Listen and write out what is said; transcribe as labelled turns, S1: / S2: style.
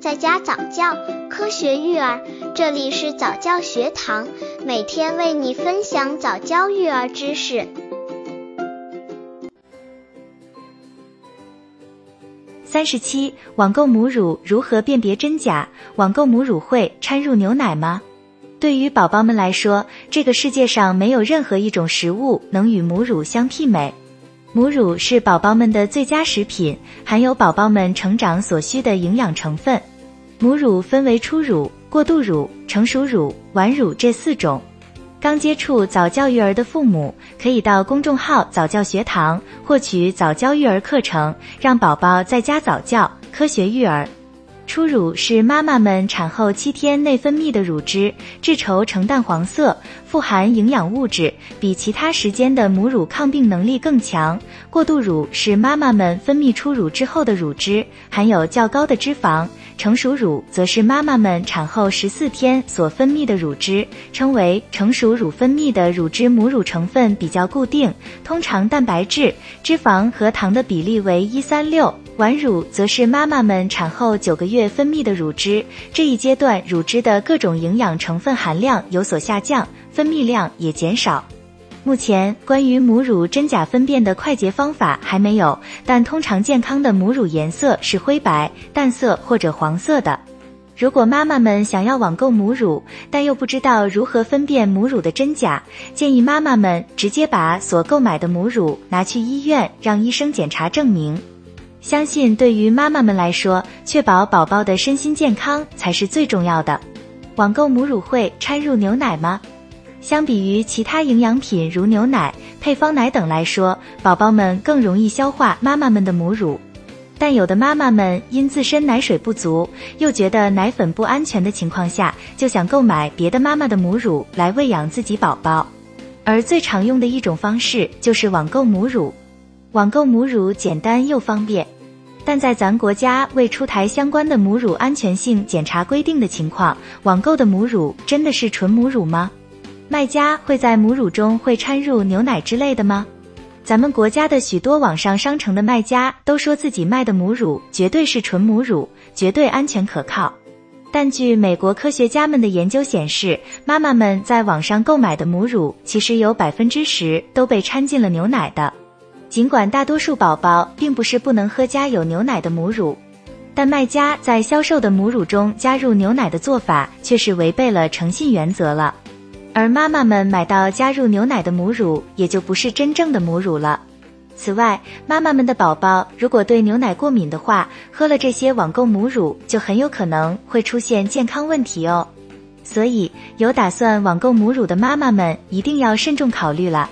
S1: 在家早教，科学育儿，这里是早教学堂，每天为你分享早教育儿知识。
S2: 三十七，网购母乳如何辨别真假？网购母乳会掺入牛奶吗？对于宝宝们来说，这个世界上没有任何一种食物能与母乳相媲美。母乳是宝宝们的最佳食品，含有宝宝们成长所需的营养成分。母乳分为初乳、过渡乳、成熟乳、晚乳这四种。刚接触早教育儿的父母，可以到公众号早教学堂获取早教育儿课程，让宝宝在家早教，科学育儿。初乳是妈妈们产后七天内分泌的乳汁，质稠呈淡黄色，富含营养物质，比其他时间的母乳抗病能力更强。过渡乳是妈妈们分泌初乳之后的乳汁，含有较高的脂肪。成熟乳则是妈妈们产后十四天所分泌的乳汁，称为成熟乳。分泌的乳汁母乳成分比较固定，通常蛋白质、脂肪和糖的比例为一三六。晚乳则是妈妈们产后九个月分泌的乳汁，这一阶段乳汁的各种营养成分含量有所下降，分泌量也减少。目前关于母乳真假分辨的快捷方法还没有，但通常健康的母乳颜色是灰白、淡色或者黄色的。如果妈妈们想要网购母乳，但又不知道如何分辨母乳的真假，建议妈妈们直接把所购买的母乳拿去医院让医生检查证明。相信对于妈妈们来说，确保宝宝的身心健康才是最重要的。网购母乳会掺入牛奶吗？相比于其他营养品如牛奶、配方奶等来说，宝宝们更容易消化妈妈们的母乳。但有的妈妈们因自身奶水不足，又觉得奶粉不安全的情况下，就想购买别的妈妈的母乳来喂养自己宝宝。而最常用的一种方式就是网购母乳。网购母乳简单又方便，但在咱国家未出台相关的母乳安全性检查规定的情况，网购的母乳真的是纯母乳吗？卖家会在母乳中会掺入牛奶之类的吗？咱们国家的许多网上商城的卖家都说自己卖的母乳绝对是纯母乳，绝对安全可靠。但据美国科学家们的研究显示，妈妈们在网上购买的母乳其实有百分之十都被掺进了牛奶的。尽管大多数宝宝并不是不能喝加有牛奶的母乳，但卖家在销售的母乳中加入牛奶的做法却是违背了诚信原则了。而妈妈们买到加入牛奶的母乳，也就不是真正的母乳了。此外，妈妈们的宝宝如果对牛奶过敏的话，喝了这些网购母乳，就很有可能会出现健康问题哦。所以，有打算网购母乳的妈妈们一定要慎重考虑了。